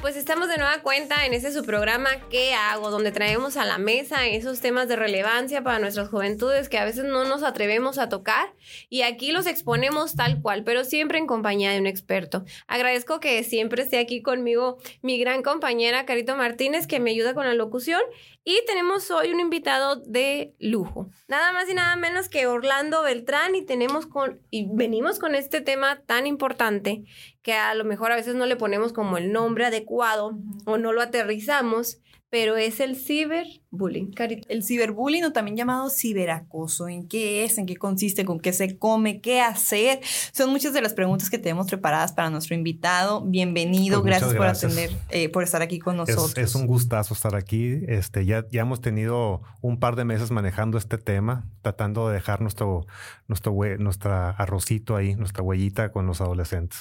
Pues estamos de nueva cuenta en este su programa ¿Qué hago? Donde traemos a la mesa esos temas de relevancia para nuestras juventudes que a veces no nos atrevemos a tocar y aquí los exponemos tal cual, pero siempre en compañía de un experto. Agradezco que siempre esté aquí conmigo mi gran compañera Carito Martínez que me ayuda con la locución y tenemos hoy un invitado de lujo. Nada más y nada menos que Orlando Beltrán y tenemos con y venimos con este tema tan importante que a lo mejor a veces no le ponemos como el nombre adecuado o no lo aterrizamos, pero es el ciberbullying. Carito. El ciberbullying o también llamado ciberacoso, ¿en qué es? ¿En qué consiste? ¿Con qué se come? ¿Qué hacer? Son muchas de las preguntas que tenemos preparadas para nuestro invitado. Bienvenido, Pues gracias, por atender, eh, por estar aquí con nosotros. es un gustazo estar aquí. Este, ya, ya hemos tenido un par de meses manejando este tema, tratando de dejar nuestro, nuestro nuestra arrocito ahí, nuestra huellita con los adolescentes.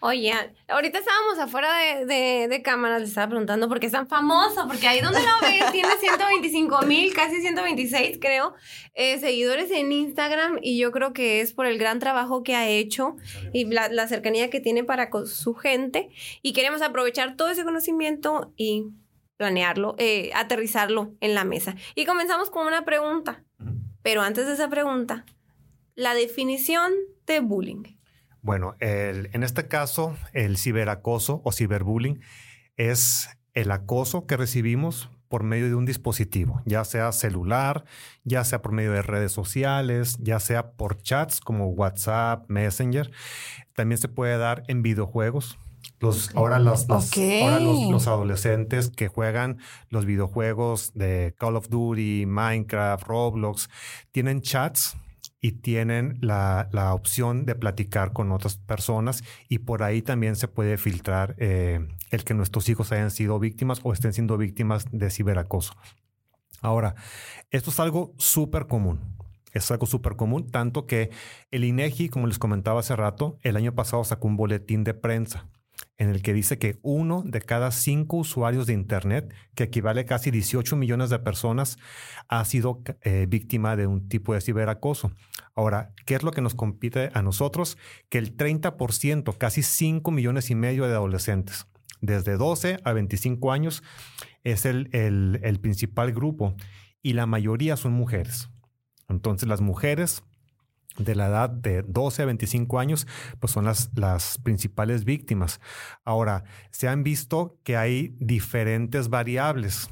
Oye, ahorita estábamos afuera de, de, de cámaras, le estaba preguntando por qué es tan famoso, porque ahí donde lo ves tiene 125 mil, casi 126 creo, eh, seguidores en Instagram y yo creo que es por el gran trabajo que ha hecho y la, la cercanía que tiene para con su gente y queremos aprovechar todo ese conocimiento y planearlo, eh, aterrizarlo en la mesa. Y comenzamos con una pregunta, pero antes de esa pregunta, la definición de bullying. Bueno, el- en este caso, el ciberacoso o ciberbullying es el acoso que recibimos por medio de un dispositivo, ya sea celular, ya sea por medio de redes sociales, ya sea por chats como WhatsApp, Messenger. También se puede dar en videojuegos. Los, ahora los, los- Ok. ahora los- los adolescentes que juegan los videojuegos de Call of Duty, Minecraft, Roblox, tienen chats y tienen la, la opción de platicar con otras personas y por ahí también se puede filtrar eh, el que nuestros hijos hayan sido víctimas o estén siendo víctimas de ciberacoso. Ahora, esto es algo súper común. Es algo súper común, tanto que el INEGI, como les comentaba hace rato, el año pasado sacó un boletín de prensa en el que dice que uno de cada cinco usuarios de Internet, que equivale a casi 18 millones de personas, ha sido eh, víctima de un tipo de ciberacoso. Ahora, ¿qué es lo que nos compite a nosotros? Que el 30%, casi 5 millones y medio de adolescentes, desde 12 a 25 años, es el, el- el principal grupo y la mayoría son mujeres. Entonces, las mujeres de la edad de 12 a 25 años, pues son las, las principales víctimas. Ahora, se han visto que hay diferentes variables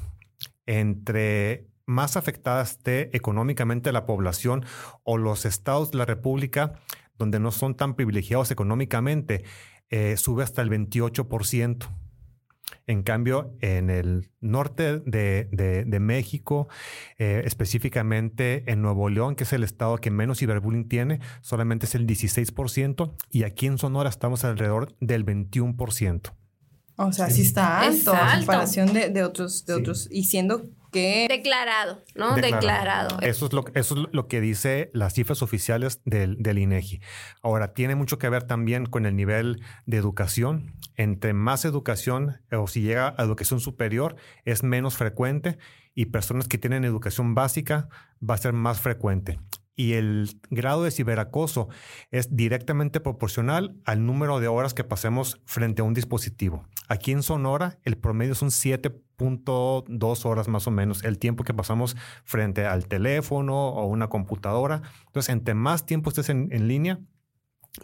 entre más afectada esté económicamente la población o los estados de la República donde no son tan privilegiados económicamente, eh, sube hasta el 28%. En cambio, en el norte de, de- de México, eh, específicamente en Nuevo León, que es el estado que menos ciberbullying tiene, solamente es el 16%, y aquí en Sonora estamos alrededor del 21%. O sea, sí está Es alto, en alto. comparación de, de otros, de Sí. otros, y siendo que Declarado, ¿no? Declarado. Declarado. Eso es lo, eso es lo que dice las cifras oficiales del, del INEGI. Ahora, tiene mucho que ver también con el nivel de educación. Entre más educación o si llega a educación superior, es menos frecuente y personas que tienen educación básica va a ser más frecuente. Y el grado de ciberacoso es directamente proporcional al número de horas que pasemos frente a un dispositivo. Aquí en Sonora, el promedio son 7.2 horas más o menos, el tiempo que pasamos frente al teléfono o una computadora. Entonces, entre más tiempo estés en, en línea,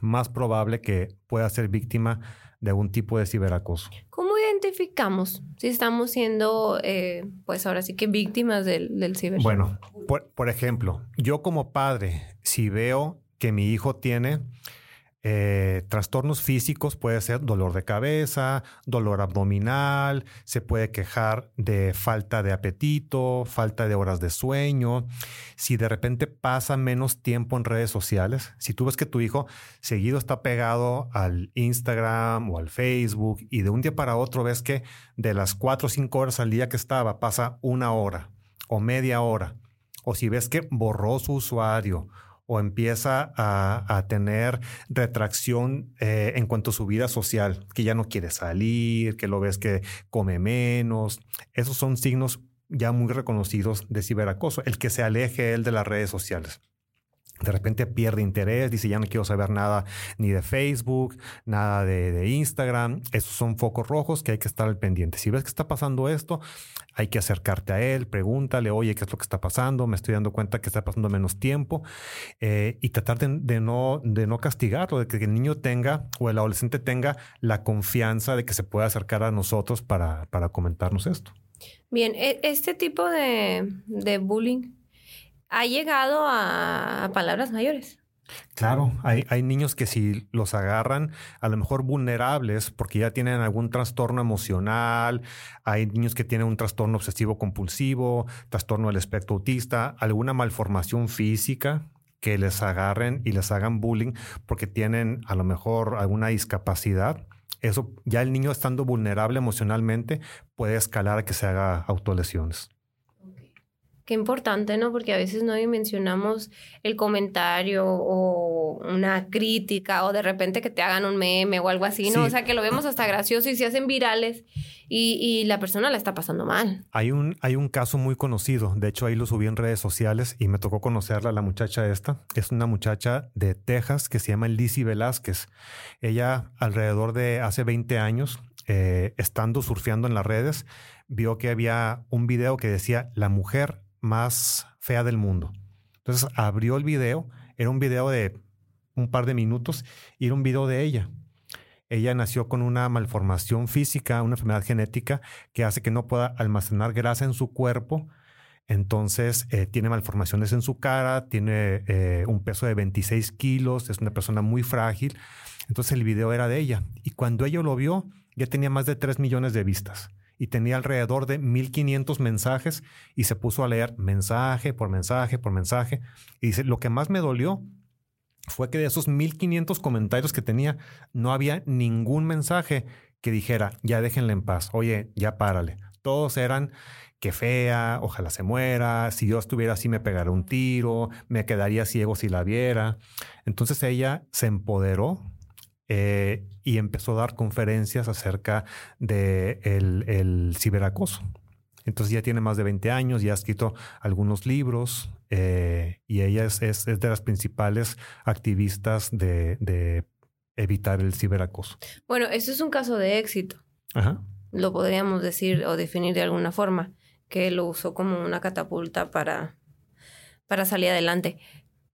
más probable que puedas ser víctima de algún tipo de ciberacoso. ¿Cómo identificamos si estamos siendo, eh, pues ahora sí que víctimas del, del ciber? Bueno, por, por ejemplo, yo como padre, si veo que mi hijo tiene Eh, trastornos físicos puede ser dolor de cabeza, dolor abdominal, se puede quejar de falta de apetito, falta de horas de sueño. Si de repente pasa menos tiempo en redes sociales, si tú ves que tu hijo seguido está pegado al Instagram o al Facebook y de un día para otro ves que de las cuatro o cinco horas al día que estaba pasa una hora o media hora, o si ves que borró su usuario o empieza a, tener retracción eh, en cuanto a su vida social, que ya no quiere salir, que lo ves que come menos. Esos son signos ya muy reconocidos de ciberacoso, el que se aleje él de las redes sociales de repente pierde interés, dice ya no quiero saber nada ni de Facebook, nada de, Instagram. Esos son focos rojos que hay que estar al pendiente. Si ves que está pasando esto, hay que acercarte a él, pregúntale, oye, ¿qué es lo que está pasando? Me estoy dando cuenta que está pasando menos tiempo eh, y tratar de, no, de no castigarlo, de que el niño tenga o el adolescente tenga la confianza de que se pueda acercar a nosotros para, para comentarnos esto. Bien, e, este tipo de, de bullying ha llegado a, palabras mayores. Claro, hay, niños que si los agarran a lo mejor vulnerables porque ya tienen algún trastorno emocional, hay niños que tienen un trastorno obsesivo compulsivo, trastorno del espectro autista, alguna malformación física que les agarren y les hagan bullying porque tienen a lo mejor alguna discapacidad. Eso ya el niño estando vulnerable emocionalmente puede escalar a que se haga autolesiones. Qué importante, ¿no? Porque a veces no dimensionamos el comentario o una crítica o de repente que te hagan un meme o algo así, ¿no? O sea, que lo vemos hasta gracioso y se hacen virales y, la persona la está pasando mal. Hay un, hay un caso muy conocido, de hecho ahí lo subí en redes sociales y me tocó conocerla, la muchacha esta. Es una muchacha de Texas que se llama Lizzie Velázquez. Ella alrededor de hace 20 años, eh, estando surfeando en las redes, vio que había un video que decía la mujer más fea del mundo. Entonces abrió el video, era un video de un par de minutos y era un video de ella. Ella nació con una malformación física, una enfermedad genética que hace que no pueda almacenar grasa en su cuerpo. Entonces eh, tiene malformaciones en su cara, tiene eh, un peso de 26 kilos, es una persona muy frágil. Entonces el video era de ella. Y cuando ella lo vio, ya tenía más de 3 millones de vistas y tenía alrededor de 1500 mensajes y se puso a leer mensaje por mensaje por mensaje. Y dice, lo que más me dolió fue que de esos 1500 comentarios que tenía, no había ningún mensaje que dijera, ya déjenle en paz, oye, ya párale. Todos eran, que fea, ojalá se muera, si yo estuviera así me pegaría un tiro, me quedaría ciego si la viera. Entonces ella se empoderó eh, y empezó a dar conferencias acerca de el, ciberacoso. Entonces ya tiene más de 20 años, ya ha escrito algunos libros eh, y ella es, es, de las principales activistas de, evitar el ciberacoso. Bueno, eso es un caso de éxito. Ajá. Lo podríamos decir o definir de alguna forma, que lo usó como una catapulta para, para salir adelante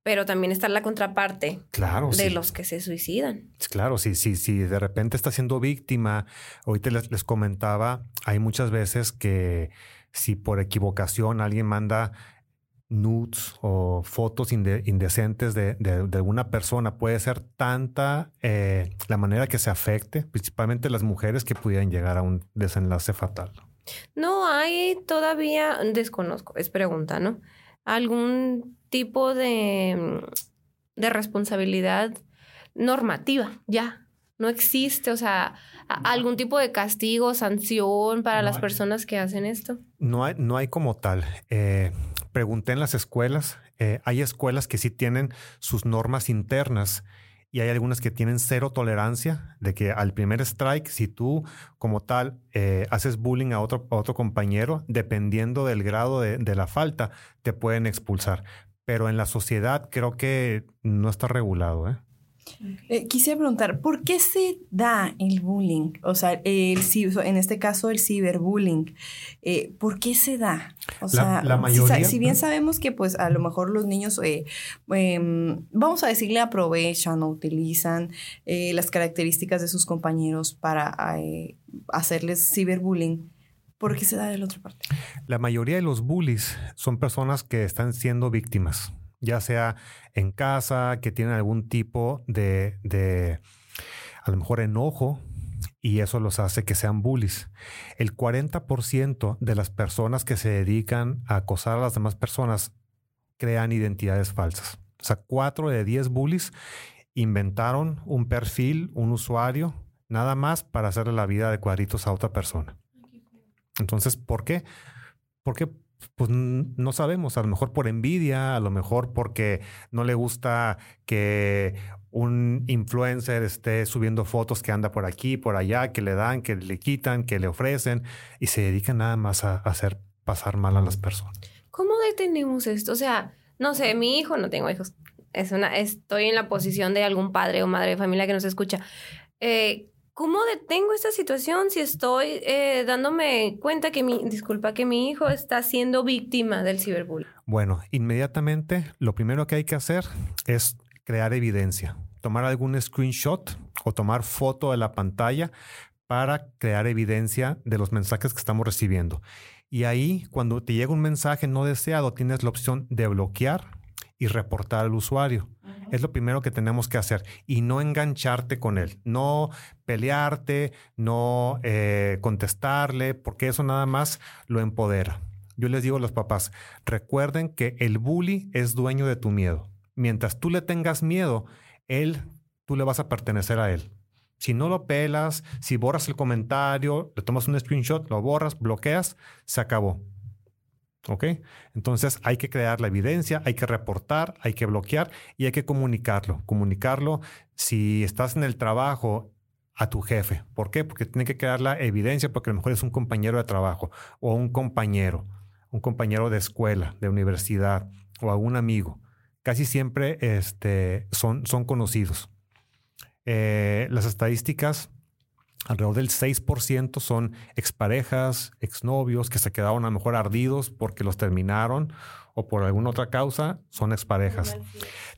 pero también está la contraparte claro, de los que se suicidan. Claro, sí, sí, sí, de repente está siendo víctima, ahorita les, les comentaba, hay muchas veces que si por equivocación alguien manda nudes o fotos indecentes de, alguna persona, puede ser tanta eh, la manera que se afecte, principalmente las mujeres que pudieran llegar a un desenlace fatal. No hay todavía, desconozco, es pregunta, ¿no? Algún tipo de, de responsabilidad normativa, ya. No existe, o sea, algún tipo de castigo, sanción para las personas que hacen esto. No hay, no hay como tal. Eh, pregunté en las escuelas, eh, hay escuelas que sí tienen sus normas internas y hay algunas que tienen cero tolerancia de que al primer strike, si tú como tal eh, haces bullying a otro, otro compañero, dependiendo del grado de, de, la falta, te pueden expulsar pero en la sociedad creo que no está regulado. ¿eh? Eh, quisiera preguntar, ¿por qué se da el bullying? O sea, el, en este caso el ciberbullying. Eh, ¿Por qué se da? O sea, la, mayoría, si, bien sabemos que pues a lo mejor los niños, em, vamos a decirle, aprovechan o utilizan las características de sus compañeros para hacerles ciberbullying. ¿Por qué se da de la otra parte? La mayoría de los bullies son personas que están siendo víctimas, ya sea en casa, que tienen algún tipo de, de a lo mejor enojo y eso los hace que sean bullies. El 40% de las personas que se dedican a acosar a las demás personas crean identidades falsas. O sea, 4 de 10 bullies inventaron un perfil, un usuario, nada más para hacerle la vida de cuadritos a otra persona. Entonces, ¿por qué? Porque pues no sabemos, a lo mejor por envidia, a lo mejor porque no le gusta que un influencer esté subiendo fotos que anda por aquí, por allá, que le dan, que le quitan, que le ofrecen y se dedican nada más a, hacer pasar mal a las personas. ¿Cómo detenemos esto? O sea, no sé, mi hijo, no tengo hijos, es una, estoy en la posición de algún padre o madre de familia que nos escucha. Eh, ¿Cómo detengo esta situación si estoy eh, dándome cuenta que mi, disculpa, que mi hijo está siendo víctima del ciberbullying? Bueno, inmediatamente lo primero que hay que hacer es crear evidencia, tomar algún screenshot o tomar foto de la pantalla para crear evidencia de los mensajes que estamos recibiendo. Y ahí, cuando te llega un mensaje no deseado, tienes la opción de bloquear y reportar al usuario. Es lo primero que tenemos que hacer y no engancharte con él, no pelearte, no eh, contestarle, porque eso nada más lo empodera. Yo les digo a los papás, recuerden que el bully es dueño de tu miedo. Mientras tú le tengas miedo, él, tú le vas a pertenecer a él. Si no lo pelas, si borras el comentario, le tomas un screenshot, lo borras, bloqueas, se acabó. ¿Ok? Entonces hay que crear la evidencia, hay que reportar, hay que bloquear y hay que comunicarlo. Comunicarlo si estás en el trabajo a tu jefe. ¿Por qué? Porque tiene que crear la evidencia porque a lo mejor es un compañero de trabajo o un compañero, un compañero de escuela, de universidad o algún amigo. Casi siempre este, son, son conocidos. Eh, las estadísticas alrededor del 6% son exparejas, exnovios que se quedaron a lo mejor ardidos porque los terminaron o por alguna otra causa, son exparejas.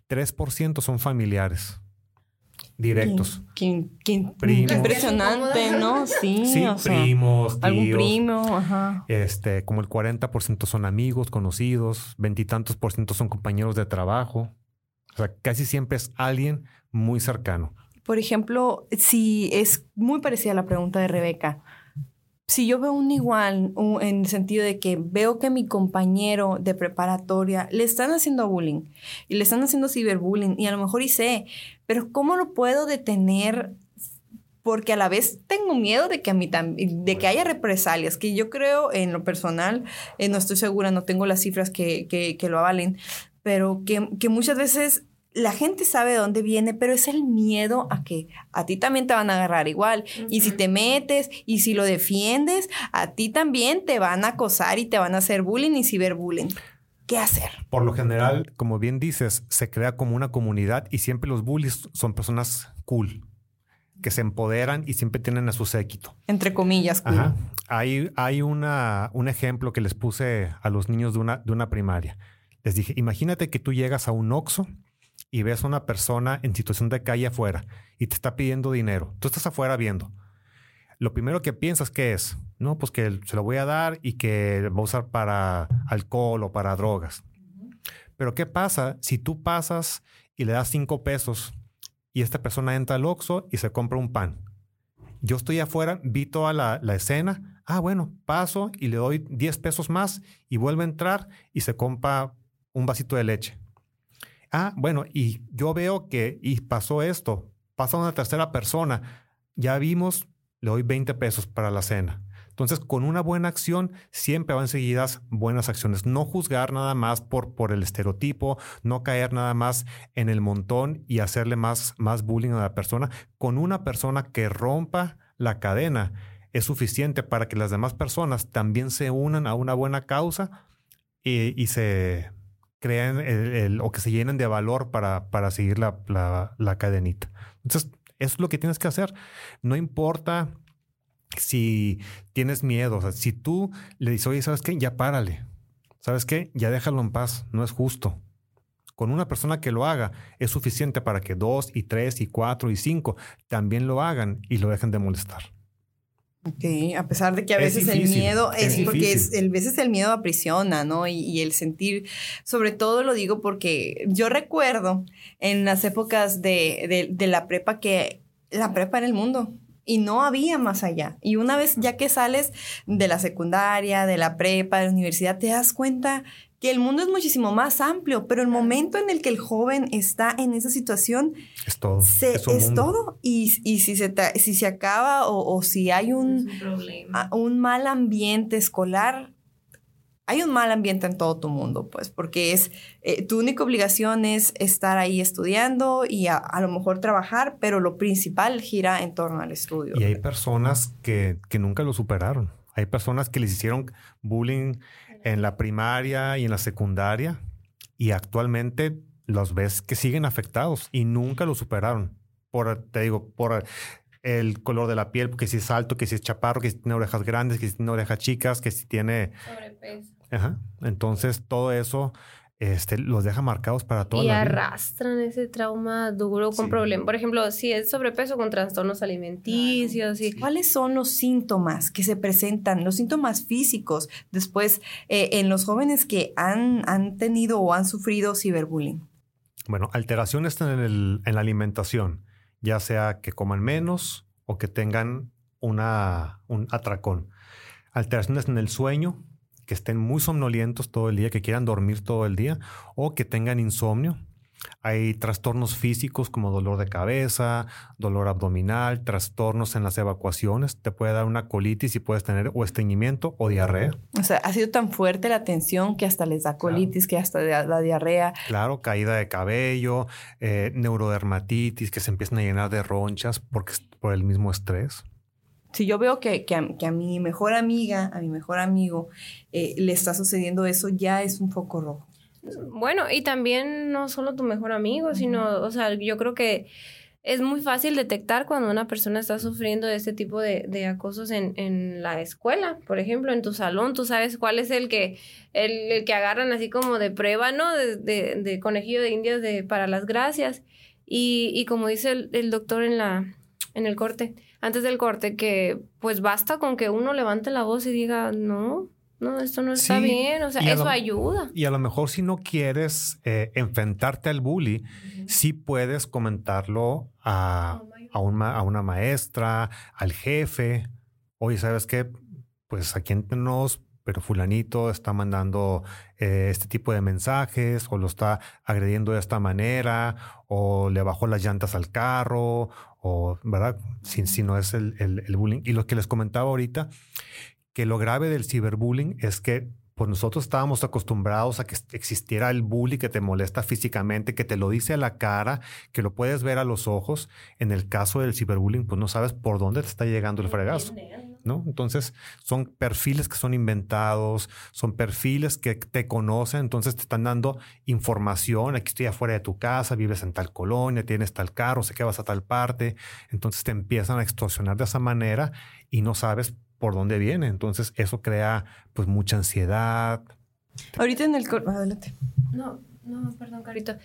3% son familiares directos. impresionante, ¿no? Sí, sí primos, algún primo, ajá. Este, como el 40% son amigos, conocidos, veintitantos por ciento son compañeros de trabajo. O sea, casi siempre es alguien muy cercano. Por ejemplo, si es muy parecida a la pregunta de Rebeca, si yo veo un igual en el sentido de que veo que mi compañero de preparatoria le están haciendo bullying y le están haciendo ciberbullying y a lo mejor hice, pero ¿cómo lo puedo detener? Porque a la vez tengo miedo de que a mí de que haya represalias, que yo creo en lo personal, eh, no estoy segura, no tengo las cifras que, que, lo avalen, pero que muchas veces la gente sabe de dónde viene, pero es el miedo a que a ti también te van a agarrar igual. Y si te metes y si lo defiendes, a ti también te van a acosar y te van a hacer bullying y ciberbullying. ¿Qué hacer? Por lo general, como bien dices, se crea como una comunidad y siempre los bullies son personas cool, que se empoderan y siempre tienen a su séquito. Entre comillas, cool. Hay, hay una, un ejemplo que les puse a los niños de una, de una primaria. Les dije, imagínate que tú llegas a un Oxxo y ves a una persona en situación de calle afuera y te está pidiendo dinero. Tú estás afuera viendo. Lo primero que piensas que es, no, pues que se lo voy a dar y que va a usar para alcohol o para drogas. Pero ¿qué pasa si tú pasas y le das cinco pesos y esta persona entra al Oxxo y se compra un pan? Yo estoy afuera, vi toda la, la escena. Ah, bueno, paso y le doy 10 pesos más y vuelve a entrar y se compra un vasito de leche. Ah, bueno, y yo veo que y pasó esto, pasa una tercera persona, ya vimos, le doy 20 pesos para la cena. Entonces, con una buena acción, siempre van seguidas buenas acciones. No juzgar nada más por, por el estereotipo, no caer nada más en el montón y hacerle más, más bullying a la persona. Con una persona que rompa la cadena, es suficiente para que las demás personas también se unan a una buena causa y se crean el, o que se llenen de valor para, para seguir la, la, cadenita. Entonces, eso es lo que tienes que hacer. No importa si tienes miedo, o sea, si tú le dices, oye, ¿sabes qué? Ya párale. ¿Sabes qué? Ya déjalo en paz. No es justo. Con una persona que lo haga es suficiente para que dos y tres y cuatro y cinco también lo hagan y lo dejen de molestar. Sí, a pesar de que a veces el miedo es, porque es, a veces el miedo aprisiona, ¿no? Y, el sentir, sobre todo lo digo porque yo recuerdo en las épocas de, de la prepa que la prepa era el mundo y no había más allá. Y una vez ya que sales de la secundaria, de la prepa, de la universidad, te das cuenta que el mundo es muchísimo más amplio, pero el momento en el que el joven está en esa situación es todo. es, todo. Y, si, se si se acaba o, si hay un, un, mal ambiente escolar, hay un mal ambiente en todo tu mundo, pues, porque es eh, tu única obligación es estar ahí estudiando y a, lo mejor trabajar, pero lo principal gira en torno al estudio. Y hay personas que, que nunca lo superaron. Hay personas que les hicieron bullying en la primaria y en la secundaria y actualmente los ves que siguen afectados y nunca lo superaron. Por, te digo, por el color de la piel, que si es alto, que si es chaparro, que si tiene orejas grandes, que si tiene orejas chicas, que si tiene... Sobrepeso. Ajá. Entonces, todo eso este, los deja marcados para toda y la vida. Y arrastran ese trauma duro con problemas. Por ejemplo, si es sobrepeso con trastornos alimenticios. Y... ¿Cuáles son los síntomas que se presentan, los síntomas físicos después eh, en los jóvenes que han, han tenido o han sufrido ciberbullying? Bueno, alteraciones en, el, en la alimentación, ya sea que coman menos o que tengan una, un atracón. Alteraciones en el sueño, que estén muy somnolientos todo el día, que quieran dormir todo el día o que tengan insomnio. Hay trastornos físicos como dolor de cabeza, dolor abdominal, trastornos en las evacuaciones. Te puede dar una colitis y puedes tener o estreñimiento o diarrea. O sea, ha sido tan fuerte la tensión que hasta les da colitis, que hasta la diarrea. Claro, caída de cabello, eh, neurodermatitis, que se empiezan a llenar de ronchas porque, por el mismo estrés si yo veo que, que, a, mi mejor amiga, a mi mejor amigo, eh, le está sucediendo eso, ya es un foco rojo. Bueno, y también no solo tu mejor amigo, sino, o sea, yo creo que es muy fácil detectar cuando una persona está sufriendo de este tipo de, de acosos en, en, la escuela, por ejemplo, en tu salón, tú sabes cuál es el que, el, que agarran así como de prueba, ¿no? De, de, conejillo de indias de, para las gracias. Y, y como dice el, el doctor en, la, en el corte, antes del corte que pues basta con que uno levante la voz y diga, no, no, esto no está bien, o sea, eso ayuda. Y a lo mejor si no quieres eh, enfrentarte al bully, sí puedes comentarlo a, a, a, una maestra, al jefe. Oye, ¿sabes qué? Pues aquí entre nos, pero fulanito está mandando eh, este tipo de mensajes o lo está agrediendo de esta manera o le bajó las llantas al carro o, ¿verdad? Si, si no es el, el, bullying. Y lo que les comentaba ahorita, que lo grave del ciberbullying es que pues nosotros estábamos acostumbrados a que existiera el bully que te molesta físicamente, que te lo dice a la cara, que lo puedes ver a los ojos. En el caso del ciberbullying, pues no sabes por dónde te está llegando el fregazo. ¿no? Entonces, son perfiles que son inventados, son perfiles que te conocen, entonces te están dando información. Aquí estoy afuera de tu casa, vives en tal colonia, tienes tal carro, sé que vas a tal parte. Entonces te empiezan a extorsionar de esa manera y no sabes por dónde viene. Entonces, eso crea pues mucha ansiedad. Ahorita en el... Adelante. No, no, perdón, Carito.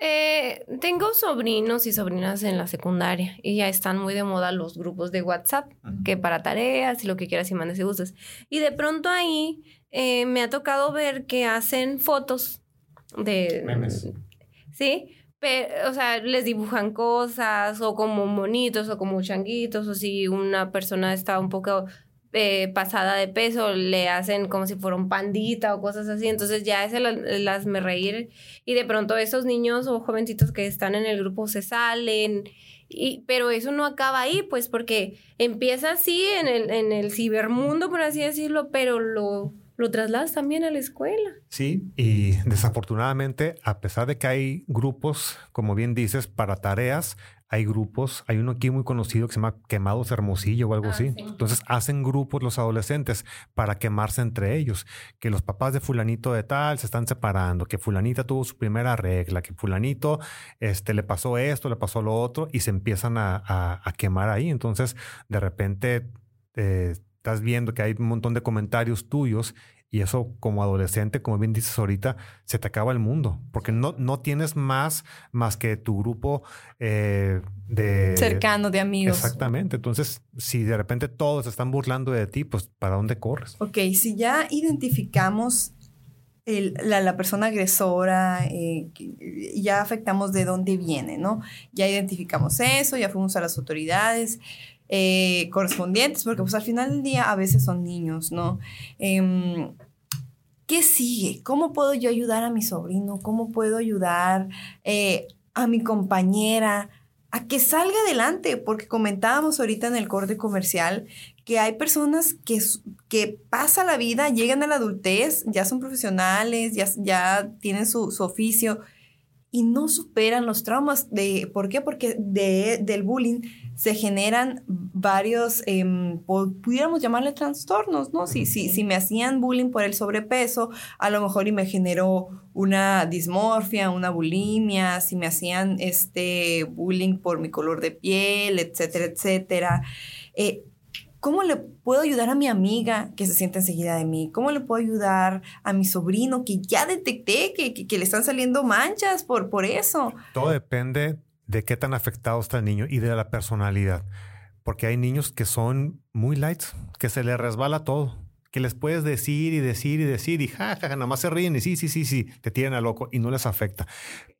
Eh, tengo sobrinos y sobrinas en la secundaria y ya están muy de moda los grupos de WhatsApp, que para tareas y lo que quieras y mandes y gustes. Y de pronto ahí eh, me ha tocado ver que hacen fotos de... Memes. Sí, o sea, les dibujan cosas o como monitos o como changuitos o si una persona está un poco eh, pasada de peso, le hacen como si fuera un pandita o cosas así. Entonces ya ese las, me reír. Y de pronto esos niños o jovencitos que están en el grupo se salen. Y, pero eso no acaba ahí, pues porque empieza así en el, en el cibermundo, por así decirlo, pero lo lo trasladas también a la escuela. Sí, y desafortunadamente, a pesar de que hay grupos, como bien dices, para tareas, hay grupos, hay uno aquí muy conocido que se llama Quemados Hermosillo o algo ah, así. Entonces hacen grupos los adolescentes para quemarse entre ellos, que los papás de fulanito de tal se están separando, que fulanita tuvo su primera regla, que fulanito este, le pasó esto, le pasó lo otro y se empiezan a, a, quemar ahí. Entonces, de repente... Eh, estás viendo que hay un montón de comentarios tuyos Y eso como adolescente, como bien dices ahorita, se te acaba el mundo, porque no, no tienes más, más que tu grupo eh, de... Cercano, de amigos. Exactamente. Entonces, si de repente todos están burlando de ti, pues ¿para dónde corres? Ok, si ya identificamos la, persona agresora, eh, ya afectamos de dónde viene, ¿no? Ya identificamos eso, ya fuimos a las autoridades. Eh, correspondientes, porque pues al final del día a veces son niños, ¿no? Em, ¿Qué sigue? ¿Cómo puedo yo ayudar a mi sobrino? ¿Cómo puedo ayudar eh, a mi compañera a que salga adelante? Porque comentábamos ahorita en el corte comercial que hay personas que, que pasa la vida, llegan a la adultez, ya son profesionales, ya, ya tienen su, su oficio y no superan los traumas. De, ¿Por qué? Porque de, del bullying se generan varios, eh, pudiéramos llamarle trastornos, ¿no? Si, si, si me hacían bullying por el sobrepeso, a lo mejor y me generó una dismorfia, una bulimia, si me hacían este bullying por mi color de piel, etcétera, etcétera. Eh, ¿Cómo le puedo ayudar a mi amiga que se siente enseguida de mí? ¿Cómo le puedo ayudar a mi sobrino que ya detecté que, que, le están saliendo manchas por, por eso? Todo depende de qué tan afectado está el niño y de la personalidad. Porque hay niños que son muy light, que se les resbala todo, que les puedes decir y decir y decir y jajaja, nada más se ríen y sí, sí, sí, sí, te tiran a loco y no les afecta.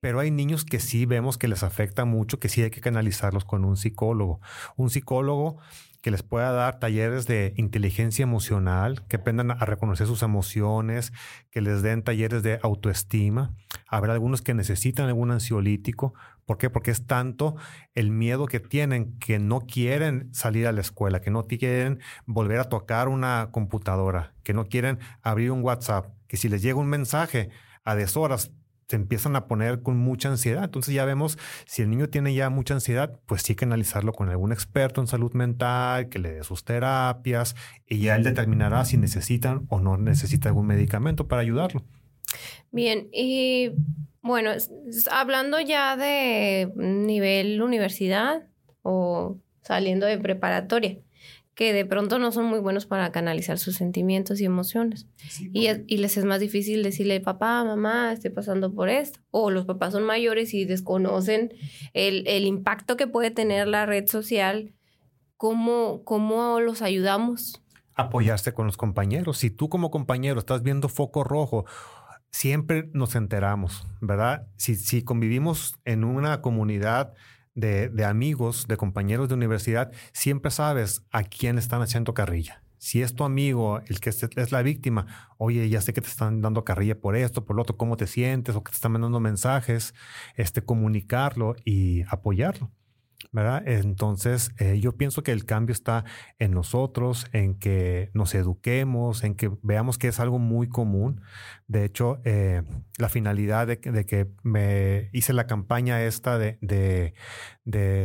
Pero hay niños que sí vemos que les afecta mucho, que sí hay que canalizarlos con un psicólogo. Un psicólogo que les pueda dar talleres de inteligencia emocional, que aprendan a reconocer sus emociones, que les den talleres de autoestima. Habrá algunos que necesitan algún ansiolítico. ¿Por qué? Porque es tanto el miedo que tienen que no quieren salir a la escuela, que no quieren volver a tocar una computadora, que no quieren abrir un WhatsApp, que si les llega un mensaje a deshoras se empiezan a poner con mucha ansiedad. Entonces ya vemos si el niño tiene ya mucha ansiedad, pues sí hay que analizarlo con algún experto en salud mental, que le dé sus terapias y ya él determinará si necesitan o no necesita algún medicamento para ayudarlo. Bien, y bueno, hablando ya de nivel universidad o saliendo de preparatoria, que de pronto no son muy buenos para canalizar sus sentimientos y emociones. y, y, les es más difícil decirle, papá, mamá, estoy pasando por esto. O los papás son mayores y desconocen el, el impacto que puede tener la red social. ¿Cómo, ¿Cómo los ayudamos? Apoyarse con los compañeros. Si tú como compañero estás viendo foco rojo, siempre nos enteramos, ¿verdad? Si, si convivimos en una comunidad de, amigos, de compañeros de universidad, siempre sabes a quién están haciendo carrilla. Si es tu amigo el que es la víctima, oye, ya sé que te están dando carrilla por esto, por lo otro, cómo te sientes, o que te están mandando mensajes, este, comunicarlo y apoyarlo. Entonces, eh, yo pienso que el cambio está en nosotros, en que nos eduquemos, en que veamos que es algo muy común. De hecho, eh, la finalidad de, que me hice la campaña esta de, de,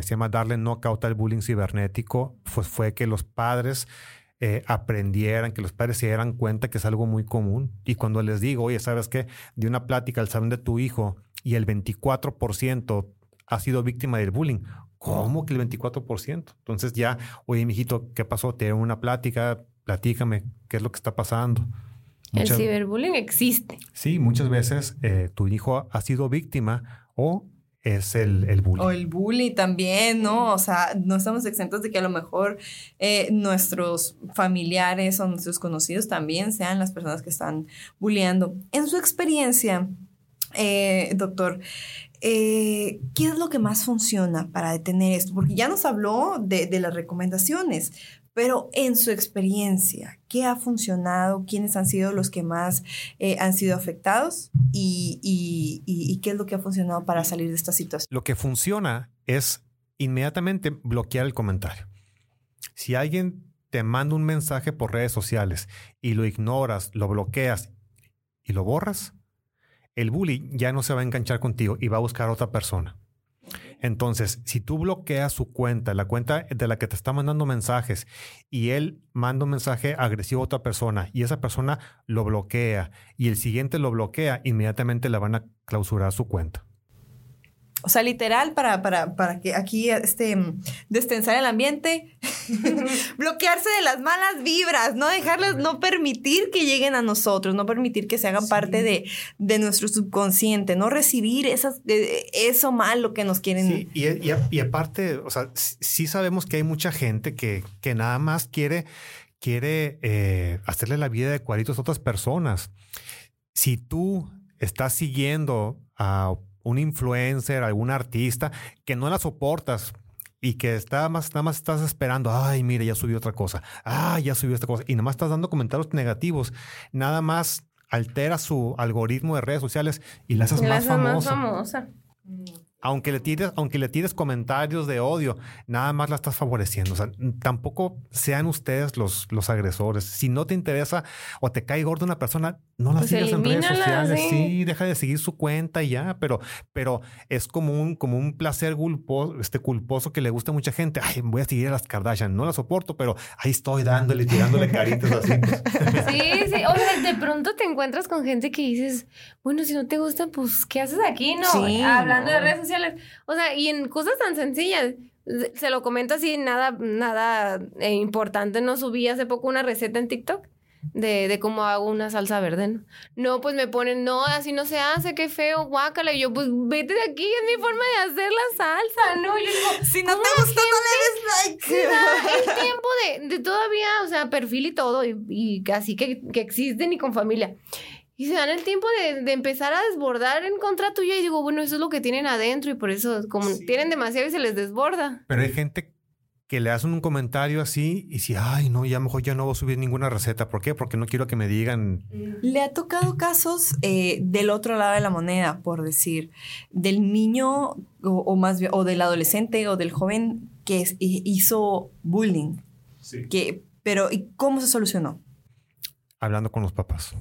se llama Darle Knockout al Bullying Cibernético, pues fue que los padres eh, aprendieran, que los padres se dieran cuenta que es algo muy común. Y cuando les digo, oye, ¿sabes qué? De una plática al salón de tu hijo y el 24% ha sido víctima del bullying. ¿Cómo que el 24%? Entonces ya, oye, mijito, ¿qué pasó? Te una plática, platícame, ¿qué es lo que está pasando? el ciberbullying existe. Sí, muchas veces eh, tu hijo ha sido víctima o es el, el bullying. O el bullying también, ¿no? O sea, no estamos exentos de que a lo mejor eh, nuestros familiares o nuestros conocidos también sean las personas que están bulleando. En su experiencia, eh, doctor, eh, ¿qué es lo que más funciona para detener esto? Porque ya nos habló de, las recomendaciones, pero en su experiencia, ¿qué ha funcionado? ¿Quiénes han sido los que más eh, han sido afectados? Y, qué es lo que ha funcionado para salir de esta situación? Lo que funciona es inmediatamente bloquear el comentario. Si alguien te manda un mensaje por redes sociales y lo ignoras, lo bloqueas y lo borras, el bully ya no se va a enganchar contigo y va a buscar a otra persona. Entonces, si tú bloqueas su cuenta, la cuenta de la que te está mandando mensajes, y él manda un mensaje agresivo a otra persona y esa persona lo bloquea y el siguiente lo bloquea, inmediatamente le van a clausurar su cuenta. O sea, literal, para, para, para que aquí este, destensar el ambiente, Bloquearse de las malas vibras, no dejarlas, no permitir que lleguen a nosotros, no permitir que se hagan parte de, de, nuestro subconsciente, no recibir esas, eso malo que nos quieren. Sí, y, y, aparte, o sea, sí sabemos que hay mucha gente que, que nada más quiere, quiere eh, hacerle la vida de cuadritos a otras personas. Si tú estás siguiendo a un influencer, algún artista que no la soportas y que está más, nada más estás esperando, ay, mire, ya subió otra cosa, ay, ya subió esta cosa, y nada más estás dando comentarios negativos, nada más altera su algoritmo de redes sociales y la haces más, famosa. más famosa. Aunque le, tires, aunque le tires comentarios de odio, nada más la estás favoreciendo. O sea, tampoco sean ustedes los, los agresores. Si no te interesa o te cae gordo una persona, no la pues sigas en redes sociales. ¿sí? deja de seguir su cuenta y ya, pero, pero es como un, como un placer culposo, este culposo que le gusta a mucha gente. Ay, voy a seguir a las Kardashian, no la soporto, pero ahí estoy dándole, tirándole caritas así. Pues. Sí, sí. O sea, de pronto te encuentras con gente que dices, bueno, si no te gusta, pues, ¿qué haces aquí? No, hablando de redes sociales. O sea, y en cosas tan sencillas se lo comento así, nada, nada eh, importante. No subí hace poco una receta en TikTok de, de cómo hago una salsa verde. ¿no? no, pues me ponen, no, así no se hace, qué feo, guácala. Y yo, pues vete de aquí, es mi forma de hacer la salsa, ¿no? Yo digo, si no te gustó, no le des like. el tiempo de, de, todavía, o sea, perfil y todo, y, y así que, que existen y con familia. Y se dan el tiempo de, de, empezar a desbordar en contra tuya y digo, bueno, eso es lo que tienen adentro y por eso como tienen demasiado y se les desborda. Pero hay gente que le hacen un comentario así y si, ay, no, ya mejor ya no voy a subir ninguna receta. ¿Por qué? Porque no quiero que me digan. Le ha tocado casos eh, del otro lado de la moneda, por decir, del niño o, más bien, o del adolescente o del joven que hizo bullying. Sí. Que, pero, ¿y cómo se solucionó? Hablando con los papás.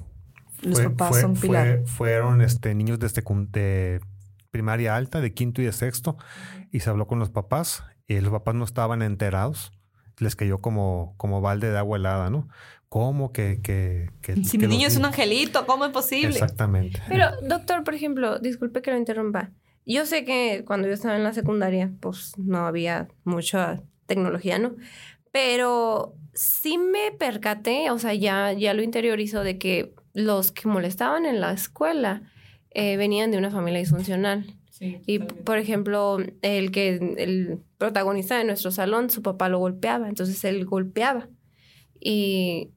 Los papás son pilar. fueron este, niños de, de primaria alta, de quinto y de sexto, y se habló con los papás y los papás no estaban enterados. Les cayó como, como balde de agua helada, ¿no? ¿Cómo que... que, si mi niño es un angelito, ¿cómo es posible? Exactamente. Pero, doctor, por ejemplo, disculpe que lo interrumpa. Yo sé que cuando yo estaba en la secundaria, pues no había mucha tecnología, ¿no? Pero sí me percaté, o sea, ya, ya lo interiorizo de que los que molestaban en la escuela eh, venían de una familia disfuncional y, por ejemplo, el que el protagonista de nuestro salón, su papá lo golpeaba, entonces él golpeaba. Y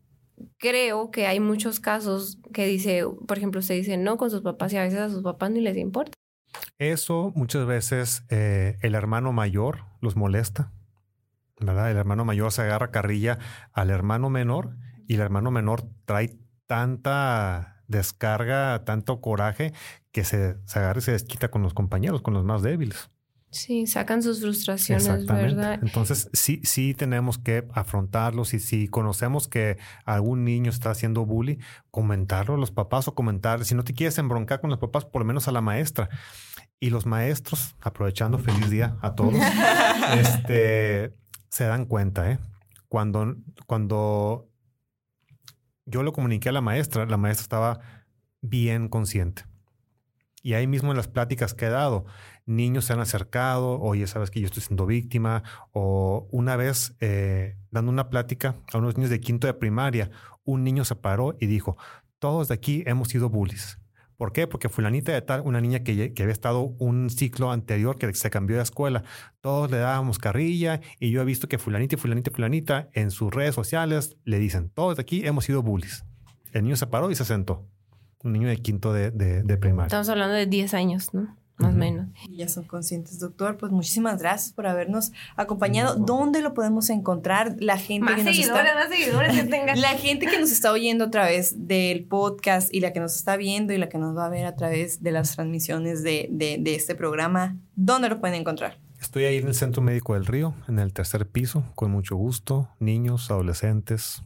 creo que hay muchos casos que dice, por ejemplo, se dice no con sus papás y a veces a sus papás ni les importa. Eso muchas veces eh, el hermano mayor los molesta, ¿verdad? El hermano mayor se agarra carrilla al hermano menor y el hermano menor trae tanta descarga, tanto coraje que se, se agarra y se desquita con los compañeros, con los más débiles. Sí, sacan sus frustraciones, ¿verdad? Entonces, sí, sí tenemos que afrontarlos y si conocemos que algún niño está haciendo bullying, comentarlo a los papás o comentar, si no te quieres embroncar con los papás, por lo menos a la maestra. Y los maestros, aprovechando feliz día a todos, este, se dan cuenta, ¿eh? Cuando, cuando yo lo comuniqué a la maestra, la maestra estaba bien consciente. Y ahí mismo en las pláticas que he dado, niños se han acercado, oye, sabes que yo estoy siendo víctima, o una vez eh, dando una plática a unos niños de quinto de primaria, un niño se paró y dijo, todos de aquí hemos sido bullies. ¿Por qué? Porque fulanita de tal, una niña que, había estado un ciclo anterior que se cambió de escuela, todos le dábamos carrilla y yo he visto que fulanita y fulanita y fulanita en sus redes sociales le dicen, todos de aquí hemos sido bullies. El niño se paró y se sentó un niño de quinto de, de, primaria. Estamos hablando de 10 años, ¿no? Más o menos. Ya son conscientes, doctor. Pues muchísimas gracias por habernos acompañado. ¿Dónde lo podemos encontrar? La gente que nos está... más seguidores que tengan. La gente que nos está oyendo a través del podcast y la que nos está viendo y la que nos va a ver a través de las transmisiones de, de, de este programa, ¿dónde lo pueden encontrar? Estoy ahí en el Centro Médico del Río, en el tercer piso, con mucho gusto. Niños, adolescentes.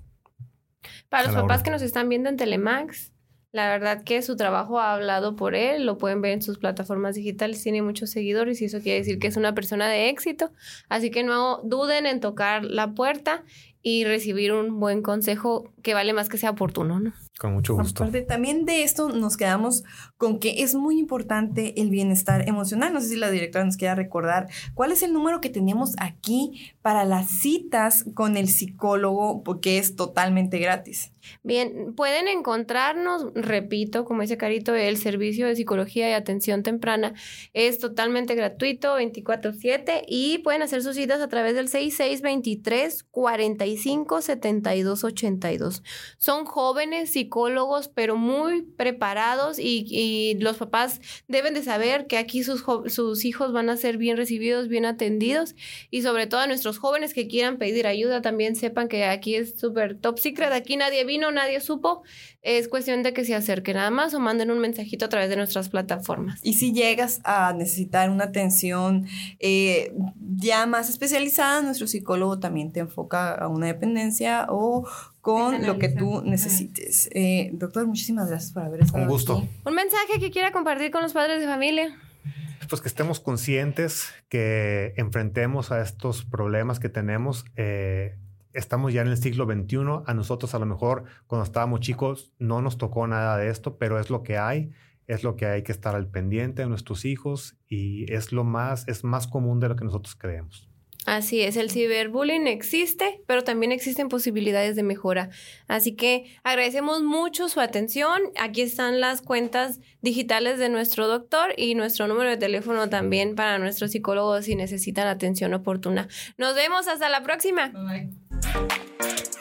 Para los papás que nos están viendo en Telemax, la verdad que su trabajo ha hablado por él, lo pueden ver en sus plataformas digitales, tiene muchos seguidores y eso quiere decir que es una persona de éxito. Así que no duden en tocar la puerta y recibir un buen consejo que vale más que sea oportuno, ¿no? Con mucho gusto. Aparte, también de esto nos quedamos con que es muy importante el bienestar emocional. No sé si la directora nos quiera recordar cuál es el número que tenemos aquí para las citas con el psicólogo, porque es totalmente gratis. Bien, pueden encontrarnos, repito, como dice Carito, el servicio de psicología y atención temprana es totalmente gratuito, 24/7, y pueden hacer sus citas a través del 6623 45 72 82. Son jóvenes psicólogos, pero muy preparados y, y los papás deben de saber que aquí sus, sus hijos van a ser bien recibidos, bien atendidos, y sobre todo a nuestros jóvenes que quieran pedir ayuda también sepan que aquí es súper top secret, aquí nadie viene no nadie supo, es cuestión de que se acerquen nada más o manden un mensajito a través de nuestras plataformas. Y si llegas a necesitar una atención eh, ya más especializada, nuestro psicólogo también te enfoca a una dependencia o con lo que tú necesites. Eh, doctor, muchísimas gracias por haber estado Un gusto. Un mensaje que quiera compartir con los padres de familia pues que estemos conscientes, que enfrentemos a estos problemas que tenemos eh, estamos ya en el siglo XXI. A nosotros a lo mejor cuando estábamos chicos no nos tocó nada de esto, pero es lo que hay, es lo que hay que estar al pendiente de nuestros hijos y es lo más, es más común de lo que nosotros creemos. Así es, el ciberbullying existe, pero también existen posibilidades de mejora. Así que agradecemos mucho su atención. Aquí están las cuentas digitales de nuestro doctor y nuestro número de teléfono también para nuestros psicólogos si necesitan atención oportuna. Nos vemos hasta la próxima. Bye. Thank you.